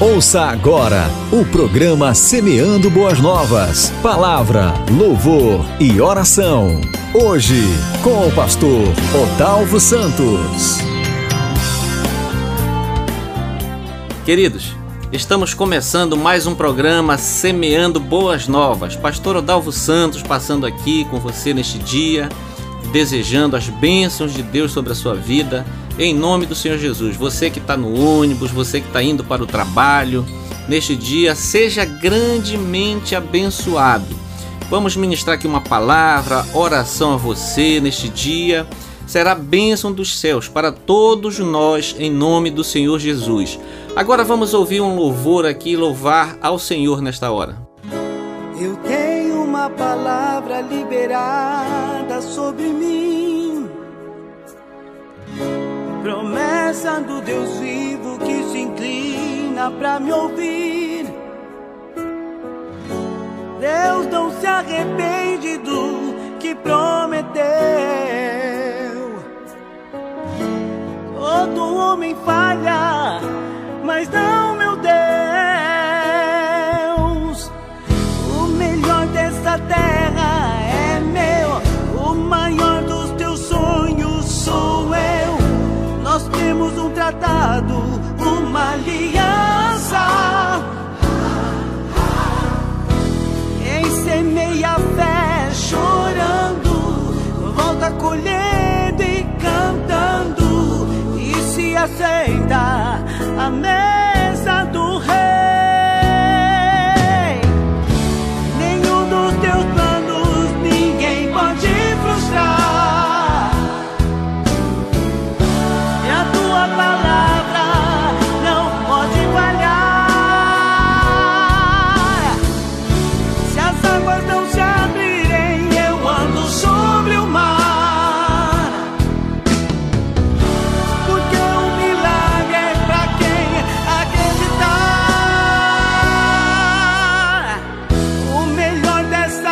Ouça agora o programa Semeando Boas Novas. Palavra, louvor e oração. Hoje, com o pastor Odalvo Santos. Queridos, estamos começando mais um programa Semeando Boas Novas. Pastor Odalvo Santos passando aqui com você neste dia, desejando as bênçãos de Deus sobre a sua vida em nome do Senhor Jesus. Você que está no ônibus, você que está indo para o trabalho, neste dia, seja grandemente abençoado. Vamos ministrar aqui uma palavra, oração a você neste dia. Será bênção dos céus para todos nós, em nome do Senhor Jesus. Agora vamos ouvir um louvor aqui, louvar ao Senhor nesta hora. Eu tenho uma palavra liberada sobre mim promessa do Deus vivo que se inclina para me ouvir. Deus não se arrepende do que prometeu. Todo homem falha, mas não tratado, uma aliança. Quem semeia fé chorando, volta colhendo e cantando, e se aceita a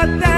melhor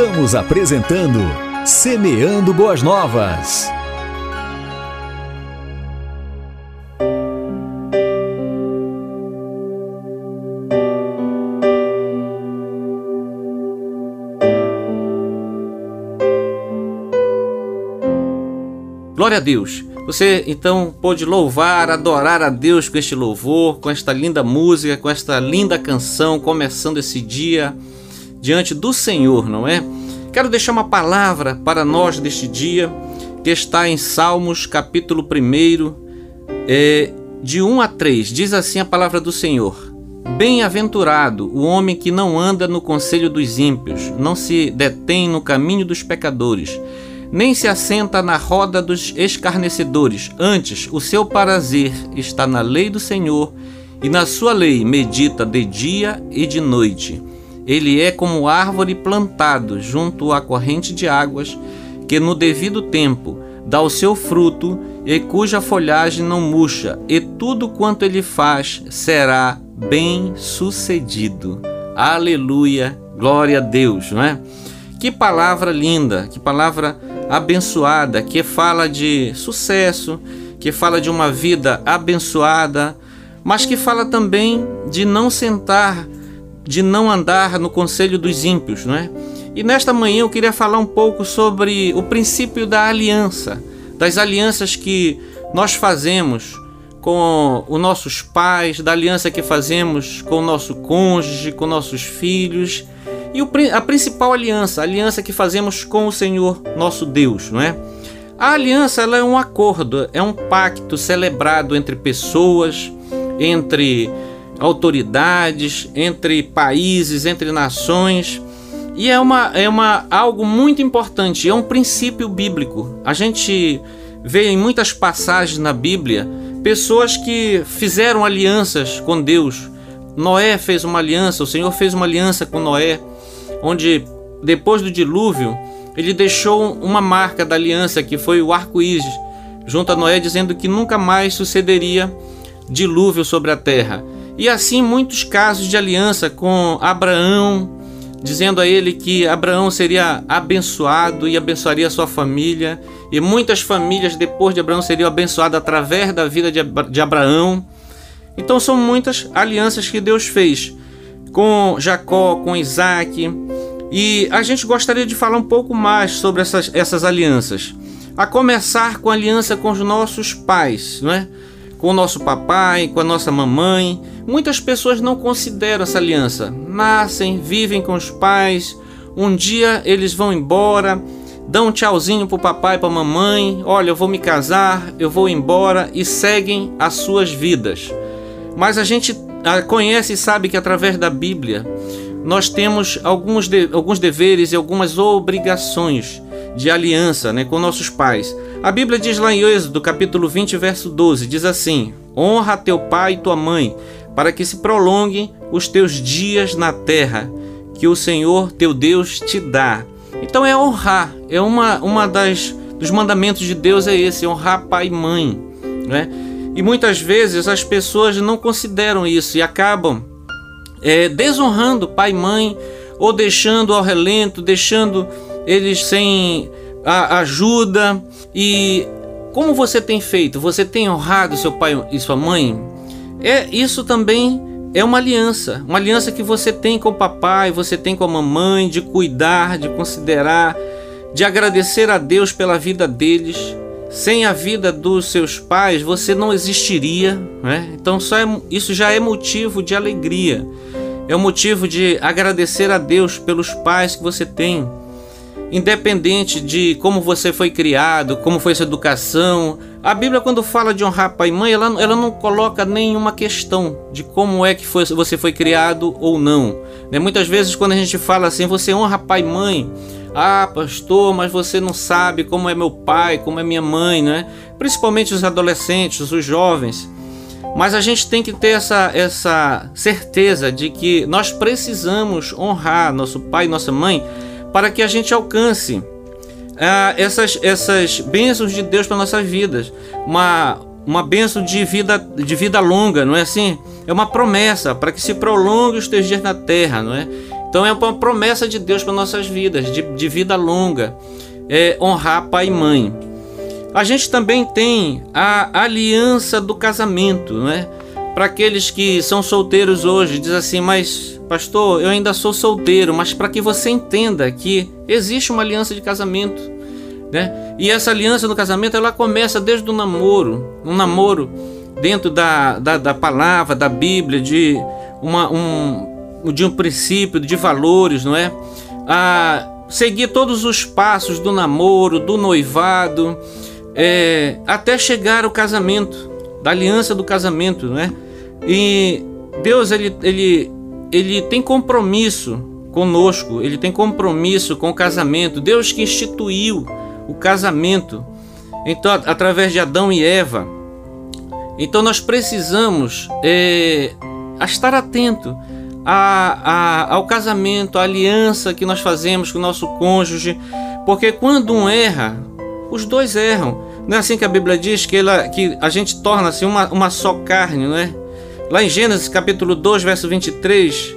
Estamos apresentando Semeando Boas Novas. Glória a Deus. Você então pôde louvar, adorar a Deus com este louvor, com esta linda música, com esta linda canção, começando esse dia diante do Senhor, não é? Quero deixar uma palavra para nós deste dia, que está em Salmos, capítulo 1, é, de 1 a 3. Diz assim a palavra do Senhor: Bem-aventurado o homem que não anda no conselho dos ímpios, não se detém no caminho dos pecadores, nem se assenta na roda dos escarnecedores. Antes, o seu prazer está na lei do Senhor, e na sua lei medita de dia e de noite. Ele é como árvore plantado junto à corrente de águas, que no devido tempo dá o seu fruto e cuja folhagem não murcha, e tudo quanto ele faz será bem sucedido. Aleluia, glória a Deus, não é? Que palavra linda, que palavra abençoada, que fala de sucesso, que fala de uma vida abençoada, mas que fala também de não sentar de não andar no conselho dos ímpios, não é? E nesta manhã eu queria falar um pouco sobre o princípio da aliança, das alianças que nós fazemos com os nossos pais, da aliança que fazemos com o nosso cônjuge, com nossos filhos, e a principal aliança, a aliança que fazemos com o Senhor nosso Deus, não é? A aliança ela é um acordo, é um pacto celebrado entre pessoas, entre autoridades, entre países, entre nações. E é, uma, é uma, algo muito importante, é um princípio bíblico. A gente vê em muitas passagens na Bíblia pessoas que fizeram alianças com Deus. Noé fez uma aliança, o Senhor fez uma aliança com Noé, onde depois do dilúvio ele deixou uma marca da aliança que foi o arco-íris junto a Noé, dizendo que nunca mais sucederia dilúvio sobre a terra. E assim muitos casos de aliança com Abraão, dizendo a ele que Abraão seria abençoado e abençoaria sua família, e muitas famílias depois de Abraão seriam abençoadas através da vida de Abraão. Então são muitas alianças que Deus fez com Jacó, com Isaac, e a gente gostaria de falar um pouco mais sobre essas, essas alianças. A começar com a aliança com os nossos pais, não é? Com o nosso papai, com a nossa mamãe. Muitas pessoas não consideram essa aliança. Nascem, vivem com os pais, um dia eles vão embora, dão um tchauzinho pro papai e pra mamãe, olha, eu vou me casar, eu vou embora e seguem as suas vidas. Mas a gente conhece e sabe que através da Bíblia nós temos alguns, de, alguns deveres e algumas obrigações de aliança né, com nossos pais. A Bíblia diz lá em Êxodo, capítulo 20, verso 12, diz assim: Honra teu pai e tua mãe, para que se prolonguem os teus dias na terra, que o Senhor teu Deus te dá. Então é honrar, é uma, uma das dos mandamentos de Deus é esse, honrar pai e mãe, né? E muitas vezes as pessoas não consideram isso e acabam é, desonrando pai e mãe ou deixando ao relento, deixando eles sem ajuda. E como você tem feito? Você tem honrado seu pai e sua mãe? É isso também é uma aliança, uma aliança que você tem com o papai, você tem com a mamãe, de cuidar, de considerar, de agradecer a Deus pela vida deles. Sem a vida dos seus pais, você não existiria, né? Então só é, isso já é motivo de alegria. É um motivo de agradecer a Deus pelos pais que você tem independente de como você foi criado, como foi sua educação. A Bíblia, quando fala de honrar pai e mãe, ela, ela não coloca nenhuma questão de como é que foi, você foi criado ou não. Né? Muitas vezes, quando a gente fala assim, você honra pai e mãe. Ah, pastor, mas você não sabe como é meu pai, como é minha mãe, né? Principalmente os adolescentes, os jovens. Mas a gente tem que ter essa, essa certeza de que nós precisamos honrar nosso pai e nossa mãe para que a gente alcance ah, essas, essas bênçãos de Deus para nossas vidas. Uma, uma bênção de vida, de vida longa, não é assim? É uma promessa para que se prolongue os teus dias na terra, não é? Então é uma promessa de Deus para nossas vidas, de, de vida longa, é honrar pai e mãe. A gente também tem a aliança do casamento, né? Para aqueles que são solteiros hoje, diz assim, mas pastor, eu ainda sou solteiro, mas para que você entenda que existe uma aliança de casamento, né? E essa aliança do casamento ela começa desde o namoro, um namoro dentro da, da, da palavra, da Bíblia, de, uma, um, de um princípio, de valores, não é? A seguir todos os passos do namoro, do noivado, é, até chegar ao casamento, da aliança do casamento, né? E Deus ele, ele, ele tem compromisso conosco, ele tem compromisso com o casamento. Deus que instituiu o casamento, então através de Adão e Eva. Então nós precisamos é, estar atento a, a, ao casamento, à aliança que nós fazemos com o nosso cônjuge, porque quando um erra, os dois erram. Não é assim que a Bíblia diz que, ela, que a gente torna-se uma, uma só carne, não é? Lá em Gênesis capítulo 2, verso 23,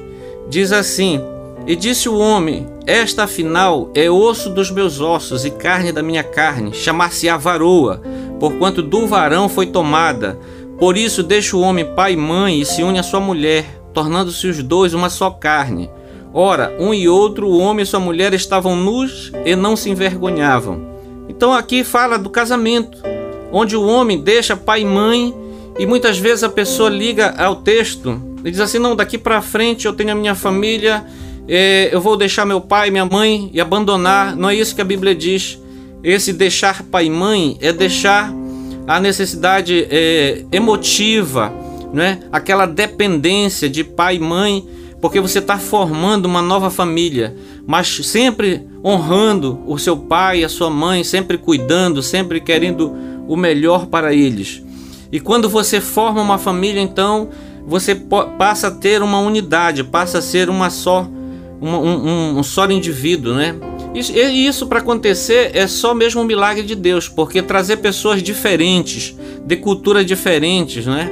diz assim: E disse o homem: Esta afinal é osso dos meus ossos e carne da minha carne, chamar-se-á varoa, porquanto do varão foi tomada. Por isso deixa o homem pai e mãe e se une à sua mulher, tornando-se os dois uma só carne. Ora, um e outro, o homem e sua mulher, estavam nus e não se envergonhavam. Então aqui fala do casamento, onde o homem deixa pai e mãe e muitas vezes a pessoa liga ao texto e diz assim: não, daqui para frente eu tenho a minha família, é, eu vou deixar meu pai, minha mãe e abandonar. Não é isso que a Bíblia diz. Esse deixar pai e mãe é deixar a necessidade é, emotiva, né? aquela dependência de pai e mãe, porque você está formando uma nova família mas sempre honrando o seu pai e a sua mãe, sempre cuidando, sempre querendo o melhor para eles. E quando você forma uma família, então você passa a ter uma unidade, passa a ser uma só, uma, um, um, só indivíduo, né? E isso para acontecer é só mesmo um milagre de Deus, porque trazer pessoas diferentes, de culturas diferentes, né?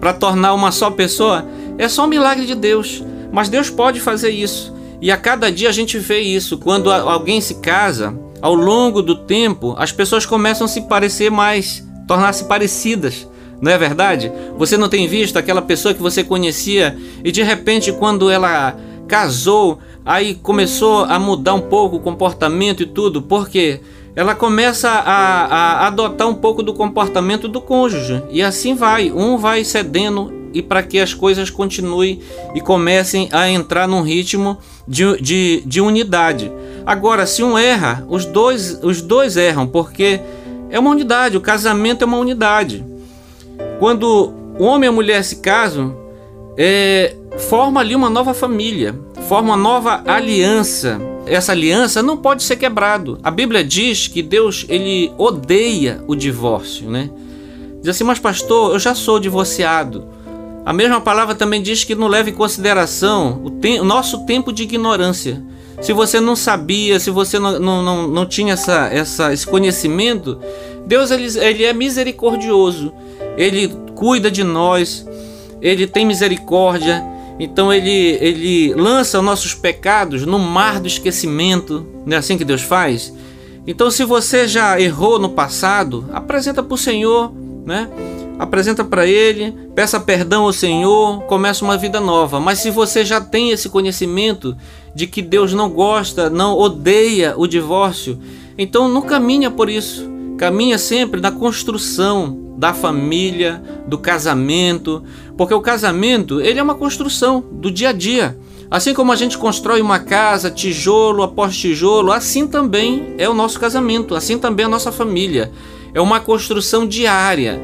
Para tornar uma só pessoa é só um milagre de Deus. Mas Deus pode fazer isso. E a cada dia a gente vê isso. Quando alguém se casa, ao longo do tempo, as pessoas começam a se parecer mais, tornar-se parecidas. Não é verdade? Você não tem visto aquela pessoa que você conhecia e de repente, quando ela casou, aí começou a mudar um pouco o comportamento e tudo, porque ela começa a, a adotar um pouco do comportamento do cônjuge e assim vai, um vai cedendo e para que as coisas continuem e comecem a entrar num ritmo de, de, de unidade. Agora, se um erra, os dois, os dois erram, porque é uma unidade, o casamento é uma unidade. Quando o homem e a mulher se casam, é, forma ali uma nova família, forma uma nova aliança. Essa aliança não pode ser quebrado. A Bíblia diz que Deus ele odeia o divórcio, né? Diz assim, mas pastor, eu já sou divorciado. A mesma palavra também diz que não leve em consideração o, te o nosso tempo de ignorância. Se você não sabia, se você não, não, não, não tinha essa, essa, esse conhecimento, Deus ele, ele é misericordioso, Ele cuida de nós, Ele tem misericórdia, então Ele, ele lança os nossos pecados no mar do esquecimento, não é assim que Deus faz? Então, se você já errou no passado, apresenta para o Senhor, né? Apresenta para ele, peça perdão ao Senhor, começa uma vida nova. Mas se você já tem esse conhecimento de que Deus não gosta, não odeia o divórcio, então não caminha por isso. Caminha sempre na construção da família, do casamento, porque o casamento, ele é uma construção do dia a dia. Assim como a gente constrói uma casa, tijolo após tijolo, assim também é o nosso casamento, assim também é a nossa família. É uma construção diária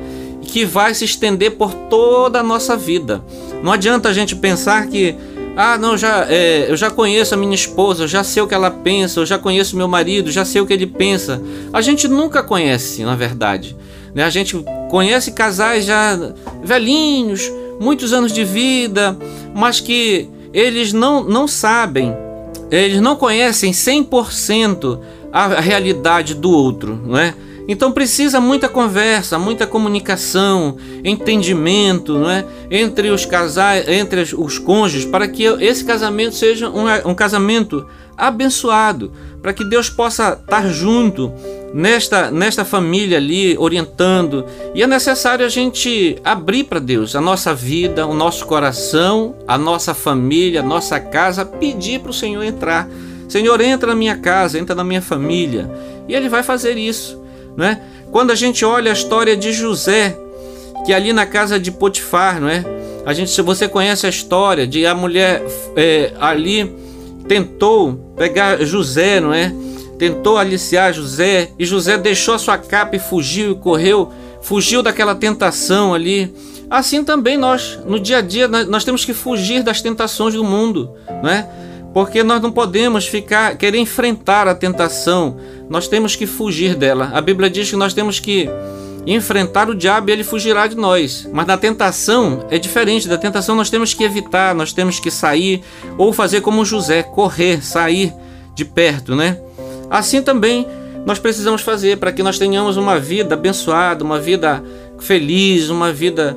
que vai se estender por toda a nossa vida. Não adianta a gente pensar que ah, não, já, é, eu já conheço a minha esposa, eu já sei o que ela pensa, eu já conheço meu marido, já sei o que ele pensa. A gente nunca conhece, na verdade. Né? A gente conhece casais já velhinhos, muitos anos de vida, mas que eles não, não sabem, eles não conhecem 100% a realidade do outro, não é? Então precisa muita conversa, muita comunicação, entendimento, não é? Entre os casais, entre os cônjuges, para que esse casamento seja um, um casamento abençoado, para que Deus possa estar junto nesta, nesta família ali, orientando. E é necessário a gente abrir para Deus a nossa vida, o nosso coração, a nossa família, a nossa casa, pedir para o Senhor entrar. Senhor, entra na minha casa, entra na minha família. E Ele vai fazer isso. Não é? Quando a gente olha a história de José, que ali na casa de Potifar, não é? A gente, se você conhece a história de a mulher é, ali tentou pegar José, não é? tentou aliciar José e José deixou a sua capa e fugiu e correu, fugiu daquela tentação ali. Assim também nós, no dia a dia, nós temos que fugir das tentações do mundo, né? Porque nós não podemos ficar querer enfrentar a tentação, nós temos que fugir dela. A Bíblia diz que nós temos que enfrentar o diabo e ele fugirá de nós. Mas na tentação é diferente. Da tentação nós temos que evitar, nós temos que sair ou fazer como José, correr, sair de perto, né? Assim também nós precisamos fazer para que nós tenhamos uma vida abençoada, uma vida feliz, uma vida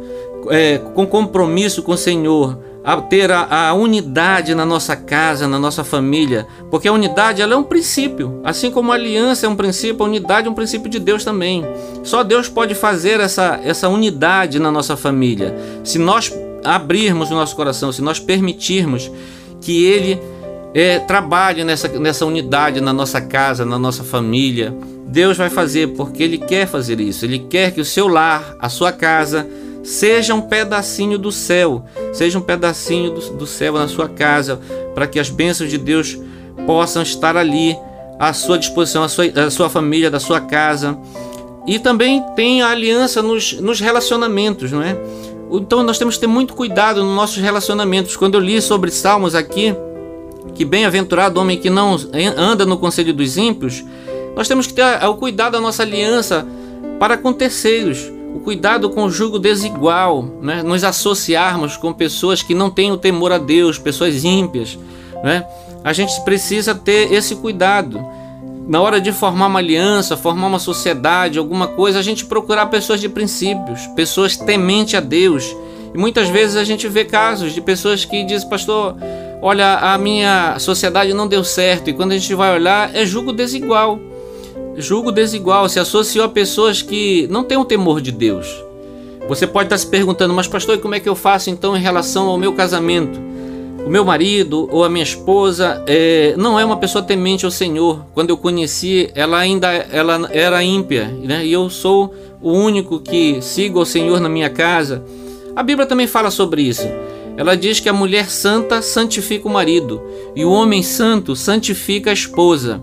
é, com compromisso com o Senhor, a ter a, a, unidade na nossa casa, na nossa família, porque a unidade ela é um princípio, assim como a aliança é um princípio, a unidade é um princípio de Deus também. Só Deus pode fazer essa, essa unidade na nossa família. Se nós abrirmos o nosso coração, se nós permitirmos que Ele é, trabalhe nessa, nessa unidade na nossa casa, na nossa família. Deus vai fazer porque Ele quer fazer isso. Ele quer que o seu lar, a sua casa, seja um pedacinho do céu, seja um pedacinho do, do céu na sua casa, para que as bênçãos de Deus possam estar ali à sua disposição, a sua, a sua família, da sua casa. E também tem a aliança nos, nos relacionamentos, não é? Então nós temos que ter muito cuidado nos nossos relacionamentos. Quando eu li sobre Salmos aqui, que bem-aventurado homem que não anda no conselho dos ímpios, nós temos que ter o cuidado da nossa aliança para com terceiros, o cuidado com o jugo desigual, né? nos associarmos com pessoas que não têm o temor a Deus, pessoas ímpias. Né? A gente precisa ter esse cuidado. Na hora de formar uma aliança, formar uma sociedade, alguma coisa, a gente procurar pessoas de princípios, pessoas temente a Deus. E muitas vezes a gente vê casos de pessoas que dizem, pastor, olha, a minha sociedade não deu certo. E quando a gente vai olhar, é julgo desigual. Julgo desigual se associou a pessoas que não têm o temor de Deus. Você pode estar se perguntando, mas pastor, como é que eu faço então em relação ao meu casamento? O meu marido ou a minha esposa é, não é uma pessoa temente ao Senhor. Quando eu conheci, ela ainda ela era ímpia, né? E eu sou o único que sigo ao Senhor na minha casa. A Bíblia também fala sobre isso. Ela diz que a mulher santa santifica o marido e o homem santo santifica a esposa.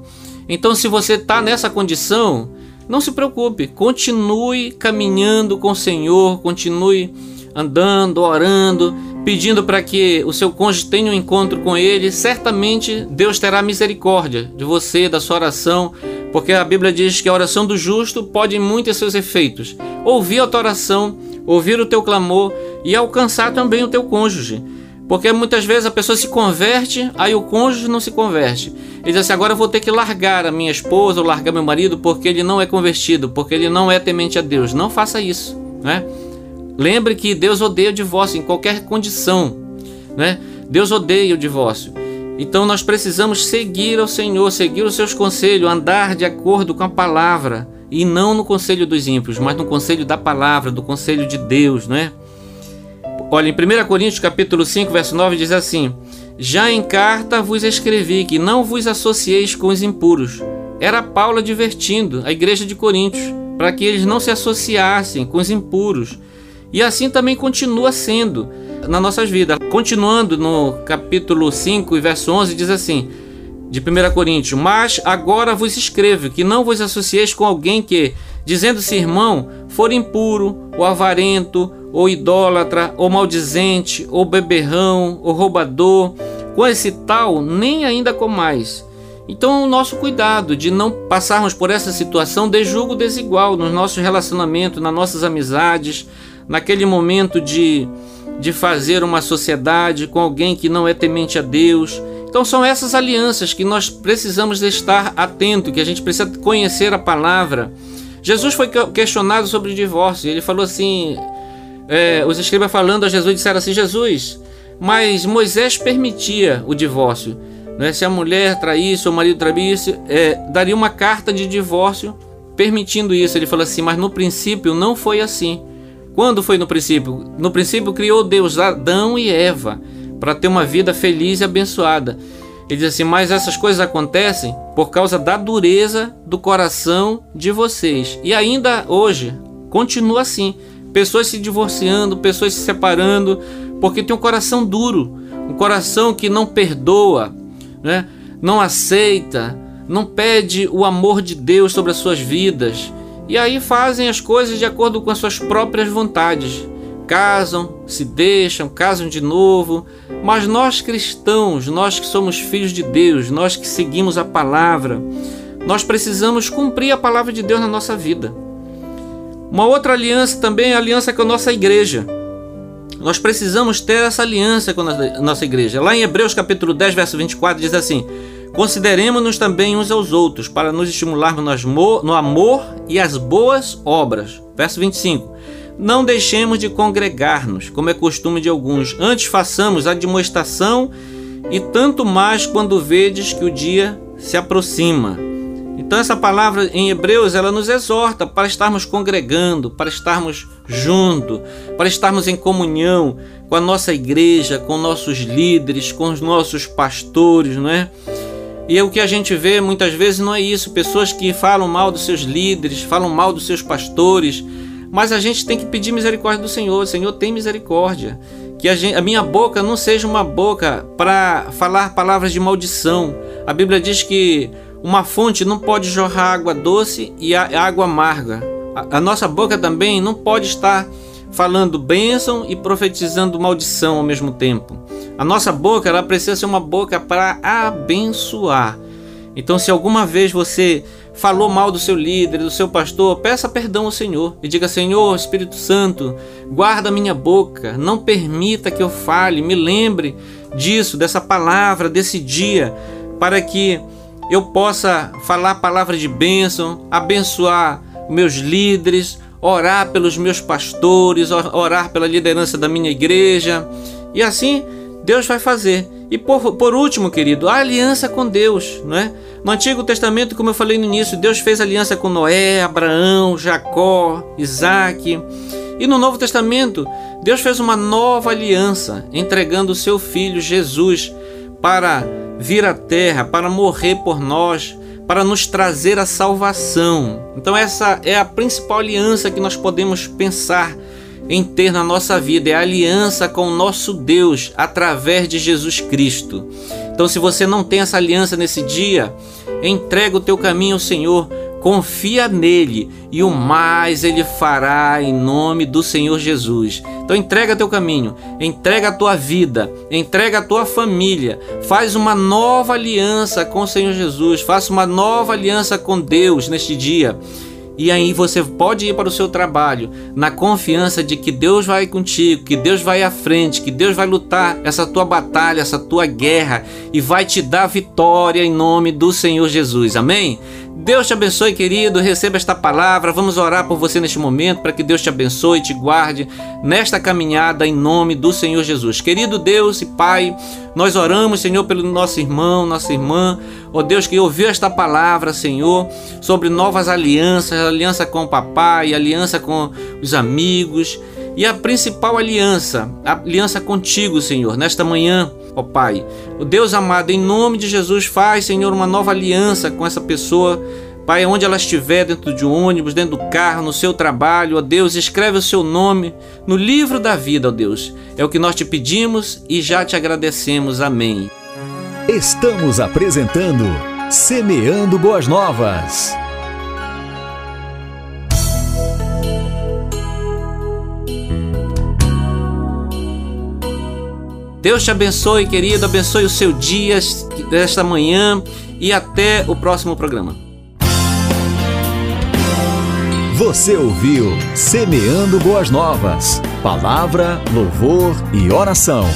Então, se você está nessa condição, não se preocupe, continue caminhando com o Senhor, continue andando, orando, pedindo para que o seu cônjuge tenha um encontro com Ele. Certamente Deus terá misericórdia de você, da sua oração, porque a Bíblia diz que a oração do justo pode muito ter seus efeitos. Ouvir a tua oração ouvir o teu clamor e alcançar também o teu cônjuge. Porque muitas vezes a pessoa se converte, aí o cônjuge não se converte. Ele diz assim: agora eu vou ter que largar a minha esposa ou largar meu marido porque ele não é convertido, porque ele não é temente a Deus. Não faça isso. Né? Lembre que Deus odeia o divórcio em qualquer condição. Né? Deus odeia o divórcio. Então nós precisamos seguir ao Senhor, seguir os seus conselhos, andar de acordo com a palavra e não no conselho dos ímpios, mas no conselho da palavra, do conselho de Deus, não é? Olha, em 1 Coríntios capítulo 5, verso 9 diz assim: Já em carta vos escrevi que não vos associeis com os impuros. Era Paulo advertindo a igreja de Coríntios para que eles não se associassem com os impuros. E assim também continua sendo nas nossas vidas. Continuando no capítulo 5 e verso 11 diz assim: de 1 Coríntios, mas agora vos escrevo que não vos associeis com alguém que, dizendo-se irmão, for impuro, ou avarento, ou idólatra, ou maldizente, ou beberrão, ou roubador, com esse tal nem ainda com mais. Então, o nosso cuidado de não passarmos por essa situação de julgo desigual nos nossos relacionamentos, nas nossas amizades, naquele momento de, de fazer uma sociedade com alguém que não é temente a Deus então são essas alianças que nós precisamos estar atento, que a gente precisa conhecer a palavra Jesus foi questionado sobre o divórcio. Ele falou assim: é, os escribas falando a Jesus disseram assim: Jesus, mas Moisés permitia o divórcio. Né? Se a mulher traísse o marido traísse, é, daria uma carta de divórcio permitindo isso. Ele falou assim: mas no princípio não foi assim. Quando foi no princípio? No princípio criou Deus Adão e Eva para ter uma vida feliz e abençoada. Ele diz assim: Mas essas coisas acontecem por causa da dureza do coração de vocês. E ainda hoje, continua assim: pessoas se divorciando, pessoas se separando, porque tem um coração duro, um coração que não perdoa, né? não aceita, não pede o amor de Deus sobre as suas vidas. E aí fazem as coisas de acordo com as suas próprias vontades casam, se deixam, casam de novo. Mas nós cristãos, nós que somos filhos de Deus, nós que seguimos a palavra, nós precisamos cumprir a palavra de Deus na nossa vida. Uma outra aliança também é a aliança com a nossa igreja. Nós precisamos ter essa aliança com a nossa igreja. Lá em Hebreus capítulo 10, verso 24, diz assim: Consideremos-nos também uns aos outros, para nos estimularmos no amor e as boas obras. Verso 25. Não deixemos de congregar-nos, como é costume de alguns, antes façamos a demonstração e tanto mais quando vedes que o dia se aproxima. Então essa palavra em Hebreus, ela nos exorta para estarmos congregando, para estarmos junto, para estarmos em comunhão com a nossa igreja, com nossos líderes, com os nossos pastores, não é? E o que a gente vê muitas vezes não é isso, pessoas que falam mal dos seus líderes, falam mal dos seus pastores, mas a gente tem que pedir misericórdia do Senhor. Senhor, tem misericórdia. Que a, gente, a minha boca não seja uma boca para falar palavras de maldição. A Bíblia diz que uma fonte não pode jorrar água doce e água amarga. A, nossa boca também não pode estar falando bênção e profetizando maldição ao mesmo tempo. A nossa boca ela precisa ser uma boca para abençoar. Então, se alguma vez você falou mal do seu líder, do seu pastor, peça perdão ao Senhor e diga: Senhor, Espírito Santo, guarda minha boca, não permita que eu fale, me lembre disso, dessa palavra, desse dia, para que eu possa falar palavras de bênção, abençoar meus líderes, orar pelos meus pastores, orar pela liderança da minha igreja, e assim Deus vai fazer. E por, por último, querido, a aliança com Deus, não é? No Antigo Testamento, como eu falei no início, Deus fez aliança com Noé, Abraão, Jacó, Isaac. E no Novo Testamento, Deus fez uma nova aliança, entregando o seu filho Jesus para vir à terra, para morrer por nós, para nos trazer a salvação. Então, essa é a principal aliança que nós podemos pensar em ter na nossa vida é a aliança com o nosso Deus através de Jesus Cristo. Então, se você não tem essa aliança nesse dia, entrega o teu caminho ao Senhor, confia nele e o mais ele fará em nome do Senhor Jesus. Então entrega teu caminho, entrega a tua vida, entrega a tua família, faz uma nova aliança com o Senhor Jesus, faça uma nova aliança com Deus neste dia e aí você pode ir para o seu trabalho na confiança de que Deus vai contigo, que Deus vai à frente, que Deus vai lutar essa tua batalha, essa tua guerra e vai te dar vitória em nome do Senhor Jesus. Amém? Deus te abençoe, querido. Receba esta palavra. Vamos orar por você neste momento para que Deus te abençoe e te guarde nesta caminhada em nome do Senhor Jesus. Querido Deus e Pai, nós oramos, Senhor, pelo nosso irmão, nossa irmã, ó Deus, que ouviu esta palavra, Senhor, sobre novas alianças, aliança com o papai, aliança com os amigos e a principal aliança, a aliança contigo, Senhor, nesta manhã ó Pai. O Deus amado, em nome de Jesus, faz, Senhor, uma nova aliança com essa pessoa. Pai, onde ela estiver, dentro de um ônibus, dentro do carro, no seu trabalho, ó Deus, escreve o seu nome no livro da vida, ó Deus. É o que nós te pedimos e já te agradecemos. Amém. Estamos apresentando Semeando Boas Novas. Deus te abençoe, querido, abençoe o seu dia, desta manhã e até o próximo programa. Você ouviu Semeando Boas Novas. Palavra, louvor e oração.